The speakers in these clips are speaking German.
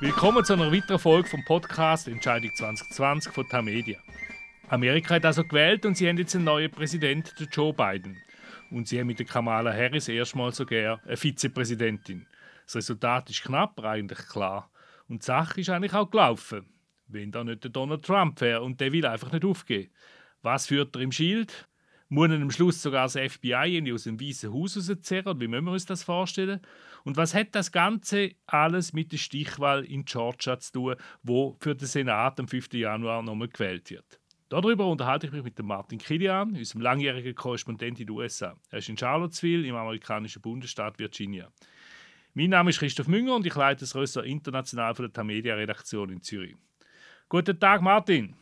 Willkommen zu einer weiteren Folge vom Podcast Entscheidung 2020 von Tamedia. Amerika hat also gewählt und sie haben jetzt einen neuen Präsidenten, Joe Biden. Und sie haben mit Kamala Harris erstmal sogar eine Vizepräsidentin. Das Resultat ist knapp, eigentlich klar. Und die Sache ist eigentlich auch gelaufen. Wenn da nicht der Donald Trump wäre und der will einfach nicht aufgeben. Was führt er im Schild? Muss er am Schluss sogar das FBI aus dem Weißen Haus rauszerren? Wie müssen wir uns das vorstellen? Und was hat das Ganze alles mit der Stichwahl in Georgia zu tun, wo für den Senat am 5. Januar nochmal gewählt wird? Darüber unterhalte ich mich mit Martin Kilian, unserem langjährigen Korrespondent in den USA. Er ist in Charlottesville im amerikanischen Bundesstaat Virginia. Mein Name ist Christoph Münger und ich leite das Rösser International von der Tamedia Redaktion in Zürich. Guten Tag, Martin.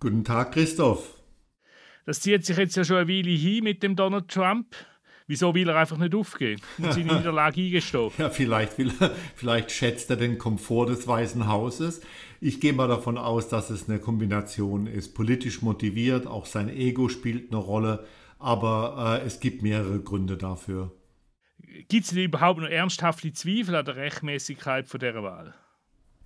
Guten Tag, Christoph. Das zieht sich jetzt ja schon eine Weile hin mit dem Donald Trump. Wieso will er einfach nicht aufgehen und seine Niederlage eingestehen? Ja, vielleicht, will vielleicht schätzt er den Komfort des Weißen Hauses. Ich gehe mal davon aus, dass es eine Kombination ist. Politisch motiviert, auch sein Ego spielt eine Rolle, aber äh, es gibt mehrere Gründe dafür. Gibt es denn überhaupt noch ernsthafte Zweifel an der Rechtmäßigkeit von der Wahl?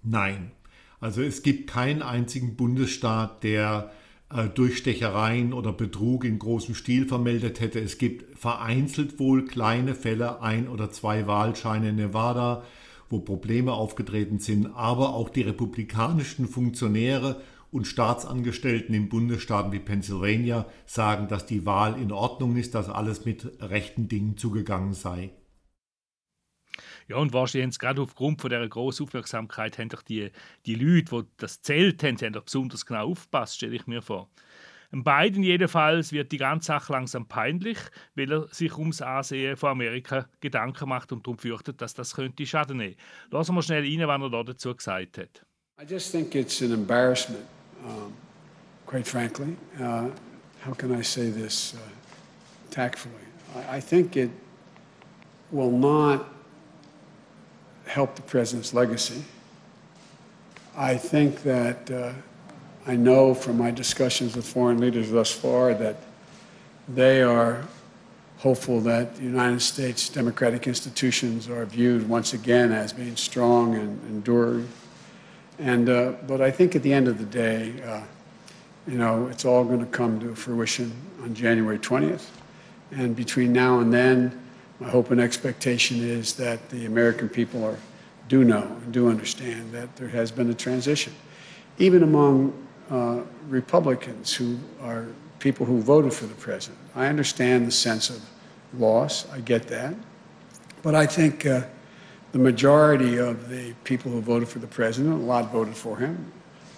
Nein. Also es gibt keinen einzigen Bundesstaat, der äh, Durchstechereien oder Betrug in großem Stil vermeldet hätte. Es gibt vereinzelt wohl kleine Fälle, ein oder zwei Wahlscheine in Nevada, wo Probleme aufgetreten sind, aber auch die republikanischen Funktionäre und Staatsangestellten in Bundesstaaten wie Pennsylvania sagen, dass die Wahl in Ordnung ist, dass alles mit rechten Dingen zugegangen sei. Ja, und wahrscheinlich gerade aufgrund von dieser grossen Aufmerksamkeit haben doch die, die Leute, die das zählt haben, haben doch besonders genau aufgepasst, stelle ich mir vor. Beiden jedenfalls wird die ganze Sache langsam peinlich, weil er sich ums Ansehen von Amerika Gedanken macht und darum fürchtet, dass das könnte Schaden nehmen. Lassen wir schnell rein, was er da dazu gesagt hat. I just think it's an embarrassment, um, quite frankly. Uh, how can I say this uh, tactfully? I, I think it will not help the president's legacy. I think that uh, I know from my discussions with foreign leaders thus far that they are hopeful that the United States democratic institutions are viewed once again as being strong and enduring. And uh, but I think at the end of the day, uh, you know, it's all going to come to fruition on January 20th. And between now and then, my hope and expectation is that the American people are, do know and do understand that there has been a transition. Even among uh, Republicans who are people who voted for the president, I understand the sense of loss. I get that. But I think uh, the majority of the people who voted for the president, a lot voted for him,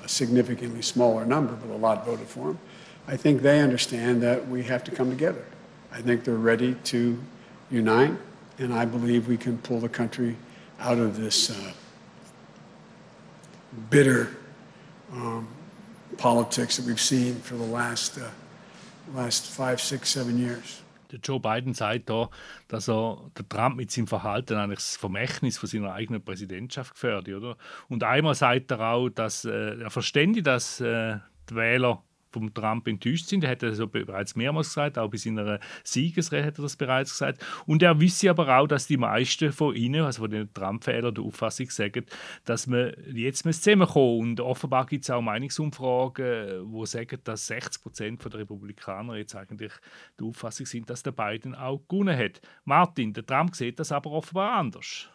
a significantly smaller number, but a lot voted for him. I think they understand that we have to come together. I think they're ready to unite, and I believe we can pull the country out of this uh, bitter um, politics that we've seen for the last uh, last five, six, seven years. Der Joe Biden sagt da, dass er der Trump mit seinem Verhalten eigentlich das Vermächtnis von seiner eigenen Präsidentschaft gefährdet, oder? Und einmal sagt er auch, dass äh, er verständigt, dass äh, die Wähler vom Trump enttäuscht sind. Er hat das bereits mehrmals gesagt, auch bei seiner Siegesrede hat er das bereits gesagt. Und er wisse aber auch, dass die meisten von ihnen, also von den Trump-Wählern, der Auffassung sagen, dass man jetzt zusammenkommen Und offenbar gibt es auch Meinungsumfragen, die sagen, dass 60 Prozent der Republikaner jetzt eigentlich der Auffassung sind, dass der Biden auch gewonnen hat. Martin, der Trump sieht das aber offenbar anders.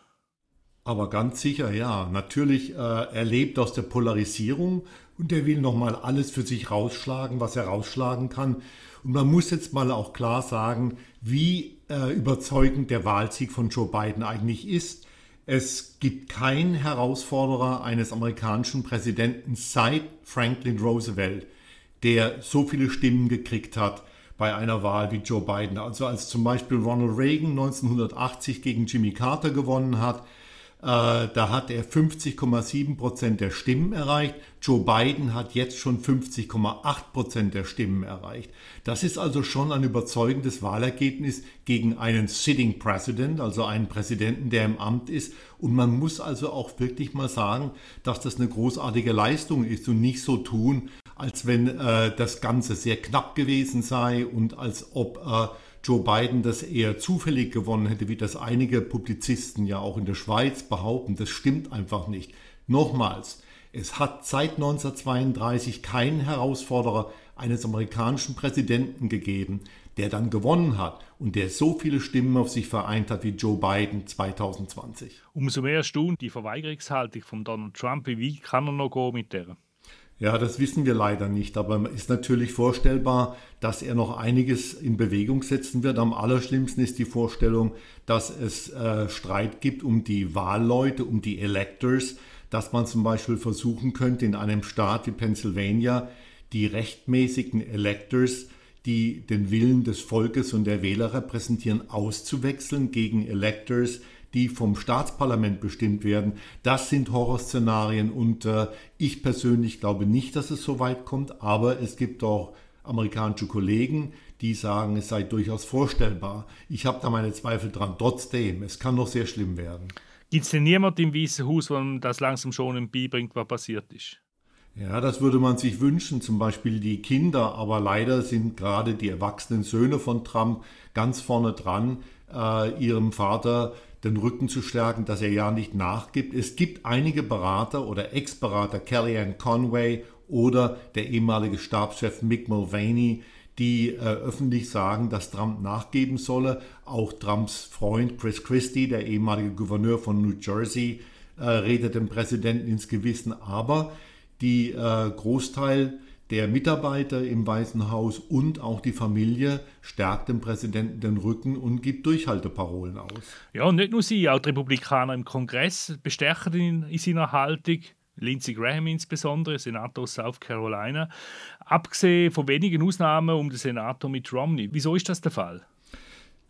Aber ganz sicher, ja. Natürlich, äh, er lebt aus der Polarisierung und er will nochmal alles für sich rausschlagen, was er rausschlagen kann. Und man muss jetzt mal auch klar sagen, wie äh, überzeugend der Wahlsieg von Joe Biden eigentlich ist. Es gibt keinen Herausforderer eines amerikanischen Präsidenten seit Franklin Roosevelt, der so viele Stimmen gekriegt hat bei einer Wahl wie Joe Biden. Also als zum Beispiel Ronald Reagan 1980 gegen Jimmy Carter gewonnen hat, da hat er 50,7 Prozent der Stimmen erreicht. Joe Biden hat jetzt schon 50,8 Prozent der Stimmen erreicht. Das ist also schon ein überzeugendes Wahlergebnis gegen einen Sitting President, also einen Präsidenten, der im Amt ist. Und man muss also auch wirklich mal sagen, dass das eine großartige Leistung ist und nicht so tun, als wenn äh, das Ganze sehr knapp gewesen sei und als ob äh, Joe Biden das eher zufällig gewonnen hätte, wie das einige Publizisten ja auch in der Schweiz behaupten. Das stimmt einfach nicht. Nochmals, es hat seit 1932 keinen Herausforderer eines amerikanischen Präsidenten gegeben, der dann gewonnen hat und der so viele Stimmen auf sich vereint hat wie Joe Biden 2020. Umso mehr erstaunt die Verweigerungshaltung von Donald Trump. Wie kann er noch gehen mit der? Ja, das wissen wir leider nicht, aber es ist natürlich vorstellbar, dass er noch einiges in Bewegung setzen wird. Am allerschlimmsten ist die Vorstellung, dass es äh, Streit gibt um die Wahlleute, um die Electors, dass man zum Beispiel versuchen könnte, in einem Staat wie Pennsylvania die rechtmäßigen Electors die den Willen des Volkes und der Wähler repräsentieren, auszuwechseln gegen Electors, die vom Staatsparlament bestimmt werden. Das sind Horrorszenarien und äh, ich persönlich glaube nicht, dass es so weit kommt, aber es gibt auch amerikanische Kollegen, die sagen, es sei durchaus vorstellbar. Ich habe da meine Zweifel dran. Trotzdem, es kann noch sehr schlimm werden. Gibt es denn niemand im Weißen Haus, wo das langsam schon beibringt, was passiert ist? Ja, das würde man sich wünschen, zum Beispiel die Kinder, aber leider sind gerade die erwachsenen Söhne von Trump ganz vorne dran, äh, ihrem Vater den Rücken zu stärken, dass er ja nicht nachgibt. Es gibt einige Berater oder Ex-Berater, Kellyanne Conway oder der ehemalige Stabschef Mick Mulvaney, die äh, öffentlich sagen, dass Trump nachgeben solle. Auch Trumps Freund Chris Christie, der ehemalige Gouverneur von New Jersey, äh, redet dem Präsidenten ins Gewissen. Aber die äh, Großteil der Mitarbeiter im Weißen Haus und auch die Familie stärkt dem Präsidenten den Rücken und gibt Durchhalteparolen aus. Ja, und nicht nur sie, auch die Republikaner im Kongress bestärken ihn in seiner Haltung. Lindsey Graham insbesondere, Senator South Carolina. Abgesehen von wenigen Ausnahmen um den Senator Mitt Romney. Wieso ist das der Fall?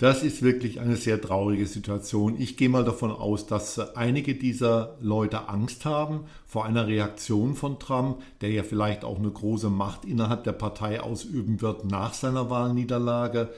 Das ist wirklich eine sehr traurige Situation. Ich gehe mal davon aus, dass einige dieser Leute Angst haben vor einer Reaktion von Trump, der ja vielleicht auch eine große Macht innerhalb der Partei ausüben wird nach seiner Wahlniederlage.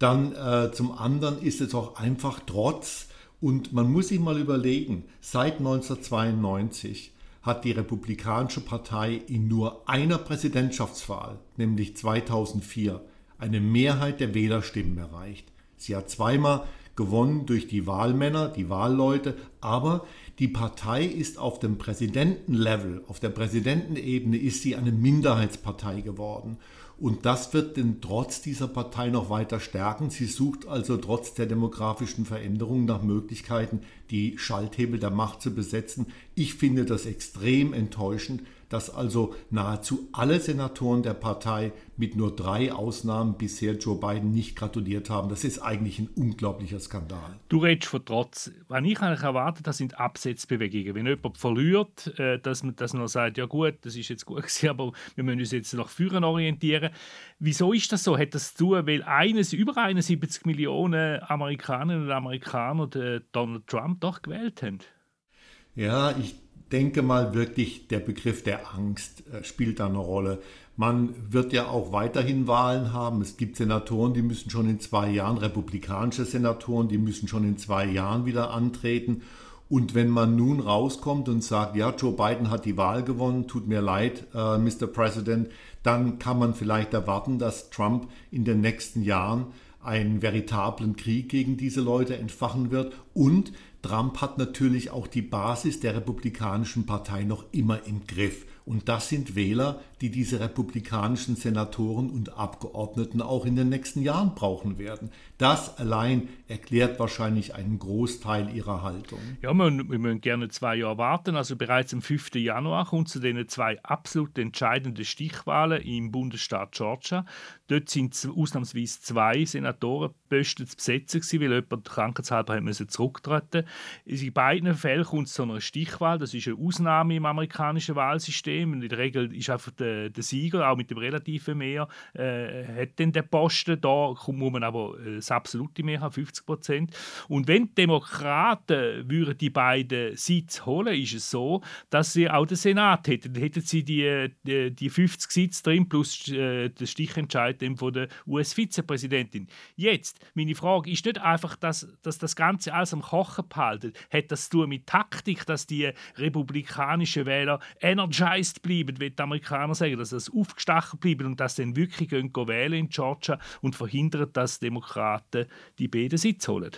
Dann äh, zum anderen ist es auch einfach Trotz. Und man muss sich mal überlegen, seit 1992 hat die Republikanische Partei in nur einer Präsidentschaftswahl, nämlich 2004, eine Mehrheit der Wählerstimmen erreicht. Sie hat zweimal gewonnen durch die Wahlmänner, die Wahlleute, aber die Partei ist auf dem Präsidentenlevel, auf der Präsidentenebene ist sie eine Minderheitspartei geworden. Und das wird den Trotz dieser Partei noch weiter stärken. Sie sucht also trotz der demografischen Veränderungen nach Möglichkeiten, die Schalthebel der Macht zu besetzen. Ich finde das extrem enttäuschend, dass also nahezu alle Senatoren der Partei mit nur drei Ausnahmen bisher Joe Biden nicht gratuliert haben. Das ist eigentlich ein unglaublicher Skandal. Du redest von Trotz. Was ich eigentlich erwarte, das sind Absetzbewegungen. Wenn jemand verliert, äh, dass man, dass man sagt, ja gut, das ist jetzt gut gewesen, aber wir müssen uns jetzt nach vorne orientieren. Wieso ist das so? Hat das zu tun, weil eines, über 71 Millionen Amerikanerinnen und Amerikaner Donald Trump doch gewählt haben? Ja, ich denke mal wirklich, der Begriff der Angst äh, spielt da eine Rolle. Man wird ja auch weiterhin Wahlen haben. Es gibt Senatoren, die müssen schon in zwei Jahren, republikanische Senatoren, die müssen schon in zwei Jahren wieder antreten. Und wenn man nun rauskommt und sagt, ja, Joe Biden hat die Wahl gewonnen, tut mir leid, äh, Mr. President, dann kann man vielleicht erwarten, dass Trump in den nächsten Jahren einen veritablen Krieg gegen diese Leute entfachen wird und Trump hat natürlich auch die Basis der Republikanischen Partei noch immer im Griff. Und das sind Wähler, die diese republikanischen Senatoren und Abgeordneten auch in den nächsten Jahren brauchen werden. Das allein erklärt wahrscheinlich einen Großteil ihrer Haltung. Ja, wir, wir müssen gerne zwei Jahre warten. Also bereits am 5. Januar kommt zu den zwei absolut entscheidenden Stichwahlen im Bundesstaat Georgia. Dort sind ausnahmsweise zwei Senatorenposten zu besetzen, weil jemand krankheitshalber zurücktreten musste. In beiden Fällen kommt es zu einer Stichwahl. Das ist eine Ausnahme im amerikanischen Wahlsystem. In der Regel ist einfach der, der Sieger, auch mit dem relativen Mehr, äh, hat dann den Posten. Da muss man aber äh, das absolute Mehr haben, 50 Prozent. Und wenn die Demokraten würden die beiden Sitze holen, ist es so, dass sie auch den Senat hätten. Dann hätten sie die, die, die 50 Sitze drin plus äh, den Stichentscheid von der US-Vizepräsidentin. Jetzt, meine Frage ist nicht einfach, dass, dass das Ganze alles am Kochen behalten. Hat das zu tun mit Taktik, dass die republikanischen Wähler energized bleiben, wie die Amerikaner sagen, dass das aufgestachelt bleiben und dass dann wirklich gehen, gehen wählen in Georgia und verhindern, dass Demokraten die beiden Sitze holen?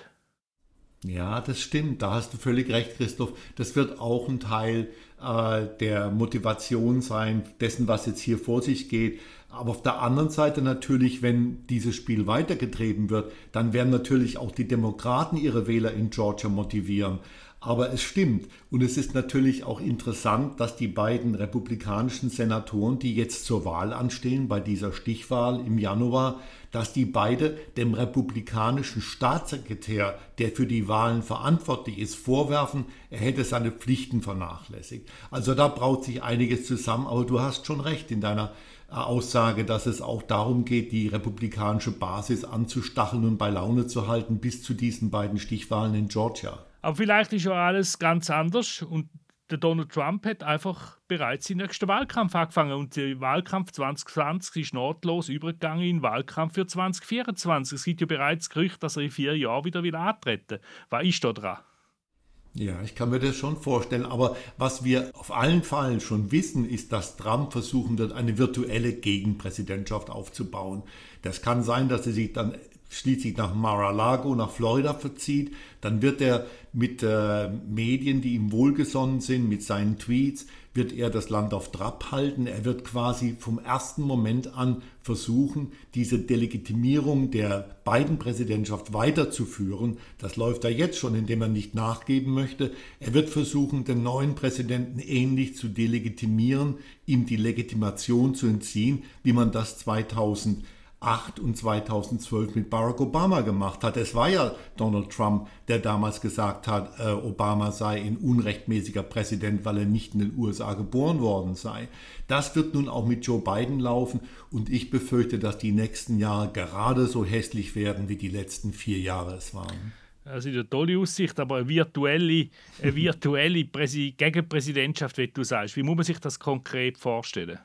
Ja, das stimmt. Da hast du völlig recht, Christoph. Das wird auch ein Teil äh, der Motivation sein, dessen, was jetzt hier vor sich geht. Aber auf der anderen Seite natürlich, wenn dieses Spiel weitergetrieben wird, dann werden natürlich auch die Demokraten ihre Wähler in Georgia motivieren. Aber es stimmt. Und es ist natürlich auch interessant, dass die beiden republikanischen Senatoren, die jetzt zur Wahl anstehen, bei dieser Stichwahl im Januar, dass die beide dem republikanischen Staatssekretär, der für die Wahlen verantwortlich ist, vorwerfen, er hätte seine Pflichten vernachlässigt. Also da braut sich einiges zusammen. Aber du hast schon recht in deiner Aussage, dass es auch darum geht, die republikanische Basis anzustacheln und bei Laune zu halten bis zu diesen beiden Stichwahlen in Georgia. Aber vielleicht ist ja alles ganz anders und der Donald Trump hat einfach bereits seinen nächsten Wahlkampf angefangen und der Wahlkampf 2020 ist notlos übergegangen in den Wahlkampf für 2024. Es gibt ja bereits Gerüchte, dass er in vier Jahren wieder will antreten. Was ist da dran? Ja, ich kann mir das schon vorstellen. Aber was wir auf allen Fällen schon wissen, ist, dass Trump versuchen wird, eine virtuelle Gegenpräsidentschaft aufzubauen. Das kann sein, dass er sich dann schließlich nach Mar-a-Lago, nach Florida verzieht. Dann wird er mit äh, Medien, die ihm wohlgesonnen sind, mit seinen Tweets, wird er das Land auf Trab halten. Er wird quasi vom ersten Moment an versuchen, diese Delegitimierung der beiden Präsidentschaft weiterzuführen. Das läuft er jetzt schon, indem er nicht nachgeben möchte. Er wird versuchen, den neuen Präsidenten ähnlich zu delegitimieren, ihm die Legitimation zu entziehen, wie man das 2000 2008 und 2012 mit Barack Obama gemacht hat. Es war ja Donald Trump, der damals gesagt hat, äh, Obama sei ein unrechtmäßiger Präsident, weil er nicht in den USA geboren worden sei. Das wird nun auch mit Joe Biden laufen und ich befürchte, dass die nächsten Jahre gerade so hässlich werden, wie die letzten vier Jahre es waren. Das ist eine tolle Aussicht, aber eine virtuelle, eine virtuelle Präsi Gegenpräsidentschaft, wie du sagst, wie muss man sich das konkret vorstellen?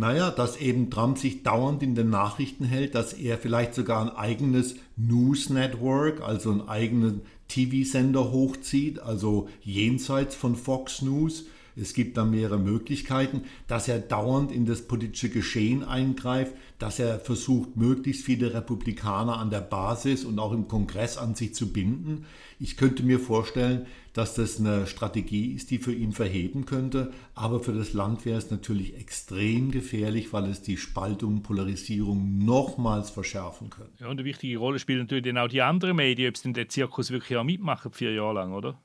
Naja, dass eben Trump sich dauernd in den Nachrichten hält, dass er vielleicht sogar ein eigenes News Network, also einen eigenen TV-Sender hochzieht, also jenseits von Fox News. Es gibt da mehrere Möglichkeiten, dass er dauernd in das politische Geschehen eingreift, dass er versucht, möglichst viele Republikaner an der Basis und auch im Kongress an sich zu binden. Ich könnte mir vorstellen, dass das eine Strategie ist, die für ihn verheben könnte. Aber für das Land wäre es natürlich extrem gefährlich, weil es die Spaltung, Polarisierung nochmals verschärfen könnte. Ja, und eine wichtige Rolle spielen natürlich dann auch die anderen Medien, ob es denn der Zirkus wirklich auch mitmachen, vier Jahre lang, oder?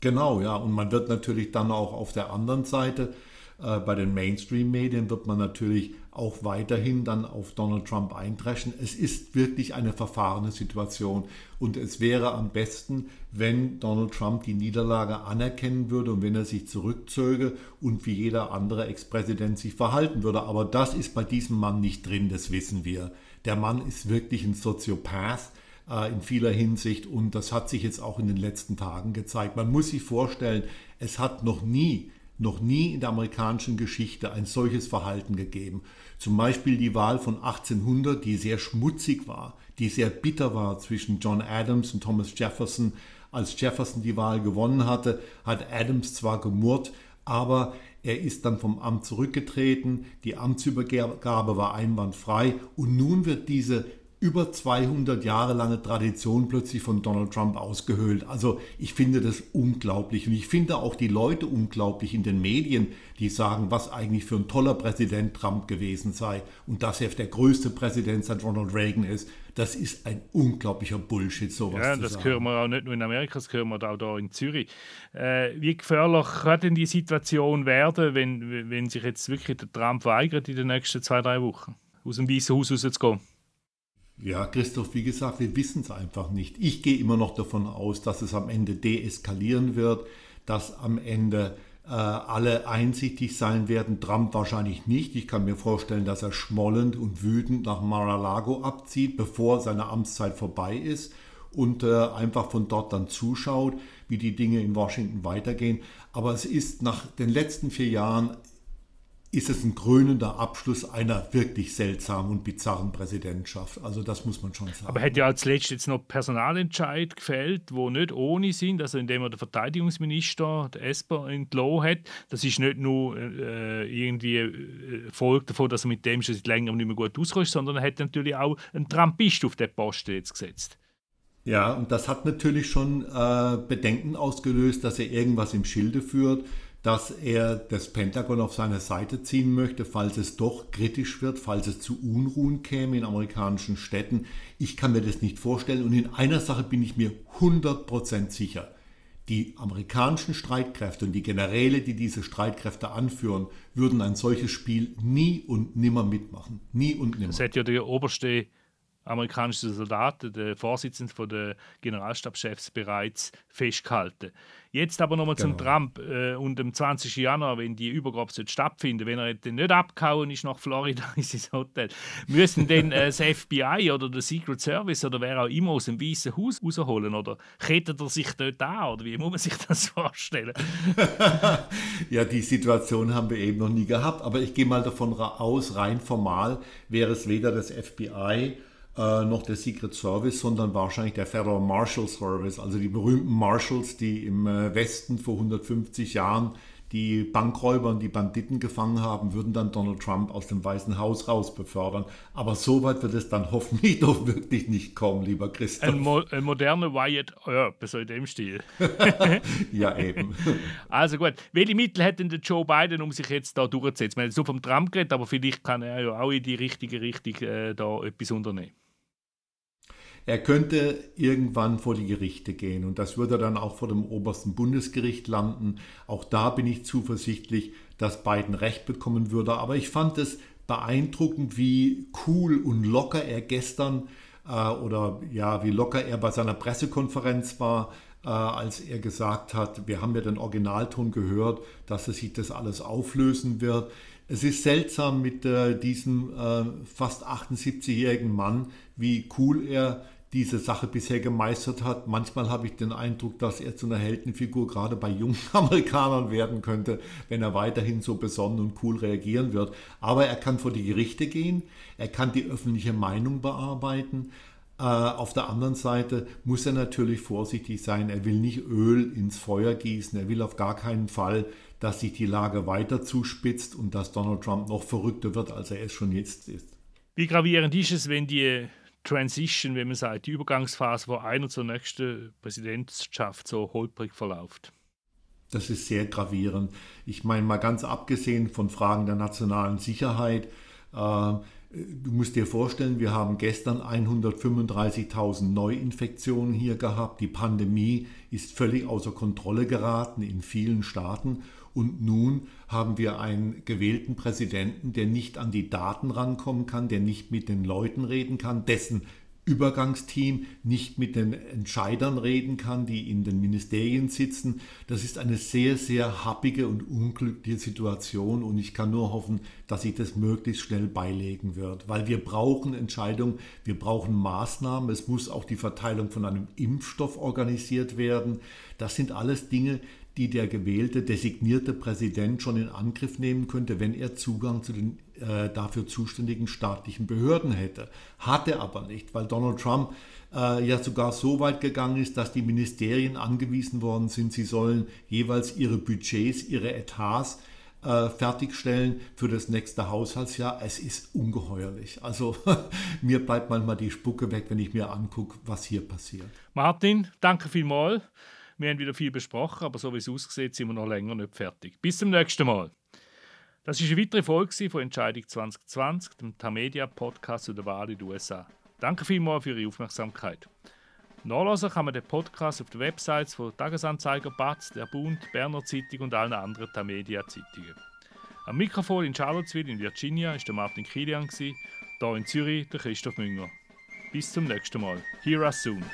Genau, ja. Und man wird natürlich dann auch auf der anderen Seite äh, bei den Mainstream-Medien wird man natürlich auch weiterhin dann auf Donald Trump eindreschen. Es ist wirklich eine verfahrene Situation und es wäre am besten, wenn Donald Trump die Niederlage anerkennen würde und wenn er sich zurückzöge und wie jeder andere Ex-Präsident sich verhalten würde. Aber das ist bei diesem Mann nicht drin, das wissen wir. Der Mann ist wirklich ein Soziopath in vieler Hinsicht und das hat sich jetzt auch in den letzten Tagen gezeigt. Man muss sich vorstellen, es hat noch nie noch nie in der amerikanischen Geschichte ein solches Verhalten gegeben. Zum Beispiel die Wahl von 1800, die sehr schmutzig war, die sehr bitter war zwischen John Adams und Thomas Jefferson. Als Jefferson die Wahl gewonnen hatte, hat Adams zwar gemurrt, aber er ist dann vom Amt zurückgetreten, die Amtsübergabe war einwandfrei und nun wird diese über 200 Jahre lange Tradition plötzlich von Donald Trump ausgehöhlt. Also ich finde das unglaublich und ich finde auch die Leute unglaublich in den Medien, die sagen, was eigentlich für ein toller Präsident Trump gewesen sei und dass er der größte Präsident seit Ronald Reagan ist. Das ist ein unglaublicher Bullshit, sowas Ja, das hören wir auch nicht nur in Amerika, das hören wir auch hier in Zürich. Äh, wie gefährlich kann denn die Situation werden, wenn, wenn sich jetzt wirklich der Trump weigert, in den nächsten zwei, drei Wochen aus dem Weißen Haus rauszugehen? Ja, Christoph, wie gesagt, wir wissen es einfach nicht. Ich gehe immer noch davon aus, dass es am Ende deeskalieren wird, dass am Ende äh, alle einsichtig sein werden. Trump wahrscheinlich nicht. Ich kann mir vorstellen, dass er schmollend und wütend nach Mar-a-Lago abzieht, bevor seine Amtszeit vorbei ist und äh, einfach von dort dann zuschaut, wie die Dinge in Washington weitergehen. Aber es ist nach den letzten vier Jahren ist es ein krönender Abschluss einer wirklich seltsamen und bizarren Präsidentschaft. Also das muss man schon sagen. Aber hätte ja als letztes jetzt noch Personalentscheid gefällt, wo nicht ohne sind, also indem er der Verteidigungsminister, der Esper, entlohnt hat. Das ist nicht nur äh, irgendwie äh, Folge davon, dass er mit dem schon seit längerem nicht mehr gut auskommt, sondern er hat natürlich auch einen Trumpist auf den Posten jetzt gesetzt. Ja, und das hat natürlich schon äh, Bedenken ausgelöst, dass er irgendwas im Schilde führt, dass er das Pentagon auf seine Seite ziehen möchte, falls es doch kritisch wird, falls es zu Unruhen käme in amerikanischen Städten. Ich kann mir das nicht vorstellen und in einer Sache bin ich mir 100% sicher. Die amerikanischen Streitkräfte und die Generäle, die diese Streitkräfte anführen, würden ein solches Spiel nie und nimmer mitmachen. Nie und nimmer. Das hätte ja der oberste amerikanische Soldaten, der Vorsitzende der Generalstabschefs, bereits festgehalten. Jetzt aber nochmal genau. zum Trump äh, und am 20. Januar, wenn die Übergabe stattfinden wenn er dann nicht abgehauen ist nach Florida in sein Hotel, müssen dann äh, das FBI oder der Secret Service oder wer auch immer aus dem Weißen Haus rausholen oder kettet er sich dort an oder wie muss man sich das vorstellen? ja, die Situation haben wir eben noch nie gehabt, aber ich gehe mal davon aus, rein formal wäre es weder das FBI äh, noch der Secret Service, sondern wahrscheinlich der Federal Marshal Service, also die berühmten Marshals, die im äh, Westen vor 150 Jahren die Bankräuber und die Banditen gefangen haben, würden dann Donald Trump aus dem Weißen Haus raus befördern. Aber so weit wird es dann hoffentlich doch wirklich nicht kommen, lieber Christoph. Ein, mo ein moderner Wyatt Earp, so in dem Stil. ja, eben. Also gut, welche Mittel hätte denn Joe Biden, um sich jetzt da durchzusetzen? Wir haben so vom Trump geredet, aber vielleicht kann er ja auch in die richtige Richtung äh, da etwas unternehmen. Er könnte irgendwann vor die Gerichte gehen und das würde dann auch vor dem obersten Bundesgericht landen. Auch da bin ich zuversichtlich, dass Biden Recht bekommen würde. Aber ich fand es beeindruckend, wie cool und locker er gestern äh, oder ja, wie locker er bei seiner Pressekonferenz war, äh, als er gesagt hat, wir haben ja den Originalton gehört, dass sich das alles auflösen wird. Es ist seltsam mit äh, diesem äh, fast 78-jährigen Mann, wie cool er diese Sache bisher gemeistert hat. Manchmal habe ich den Eindruck, dass er zu einer Heldenfigur gerade bei jungen Amerikanern werden könnte, wenn er weiterhin so besonnen und cool reagieren wird. Aber er kann vor die Gerichte gehen, er kann die öffentliche Meinung bearbeiten. Äh, auf der anderen Seite muss er natürlich vorsichtig sein. Er will nicht Öl ins Feuer gießen. Er will auf gar keinen Fall, dass sich die Lage weiter zuspitzt und dass Donald Trump noch verrückter wird, als er es schon jetzt ist. Wie gravierend ist es, wenn die Transition, wie man sagt, die Übergangsphase von einer zur nächsten Präsidentschaft so holprig verläuft. Das ist sehr gravierend. Ich meine mal ganz abgesehen von Fragen der nationalen Sicherheit. Äh, du musst dir vorstellen, wir haben gestern 135.000 Neuinfektionen hier gehabt. Die Pandemie ist völlig außer Kontrolle geraten in vielen Staaten. Und nun haben wir einen gewählten Präsidenten, der nicht an die Daten rankommen kann, der nicht mit den Leuten reden kann, dessen Übergangsteam nicht mit den Entscheidern reden kann, die in den Ministerien sitzen. Das ist eine sehr, sehr happige und unglückliche Situation und ich kann nur hoffen, dass sich das möglichst schnell beilegen wird, weil wir brauchen Entscheidungen, wir brauchen Maßnahmen, es muss auch die Verteilung von einem Impfstoff organisiert werden. Das sind alles Dinge, die der gewählte, designierte Präsident schon in Angriff nehmen könnte, wenn er Zugang zu den äh, dafür zuständigen staatlichen Behörden hätte. Hat er aber nicht, weil Donald Trump äh, ja sogar so weit gegangen ist, dass die Ministerien angewiesen worden sind, sie sollen jeweils ihre Budgets, ihre Etats äh, fertigstellen für das nächste Haushaltsjahr. Es ist ungeheuerlich. Also mir bleibt manchmal die Spucke weg, wenn ich mir angucke, was hier passiert. Martin, danke vielmals. Wir haben wieder viel besprochen, aber so wie es aussieht, sind wir noch länger nicht fertig. Bis zum nächsten Mal. Das ist eine weitere Folge von Entscheidung 2020, dem Tamedia Podcast zu der Wahl in den USA. Danke vielmals für Ihre Aufmerksamkeit. Nachlesen kann man den Podcast auf den Websites von Tagesanzeiger, Batz, der Bund, Berner Zeitung und allen anderen Tamedia-Zeitungen. Am Mikrofon in Charlottesville in Virginia ist der Martin Kilian, hier in Zürich der Christoph Münger. Bis zum nächsten Mal. Hear us soon.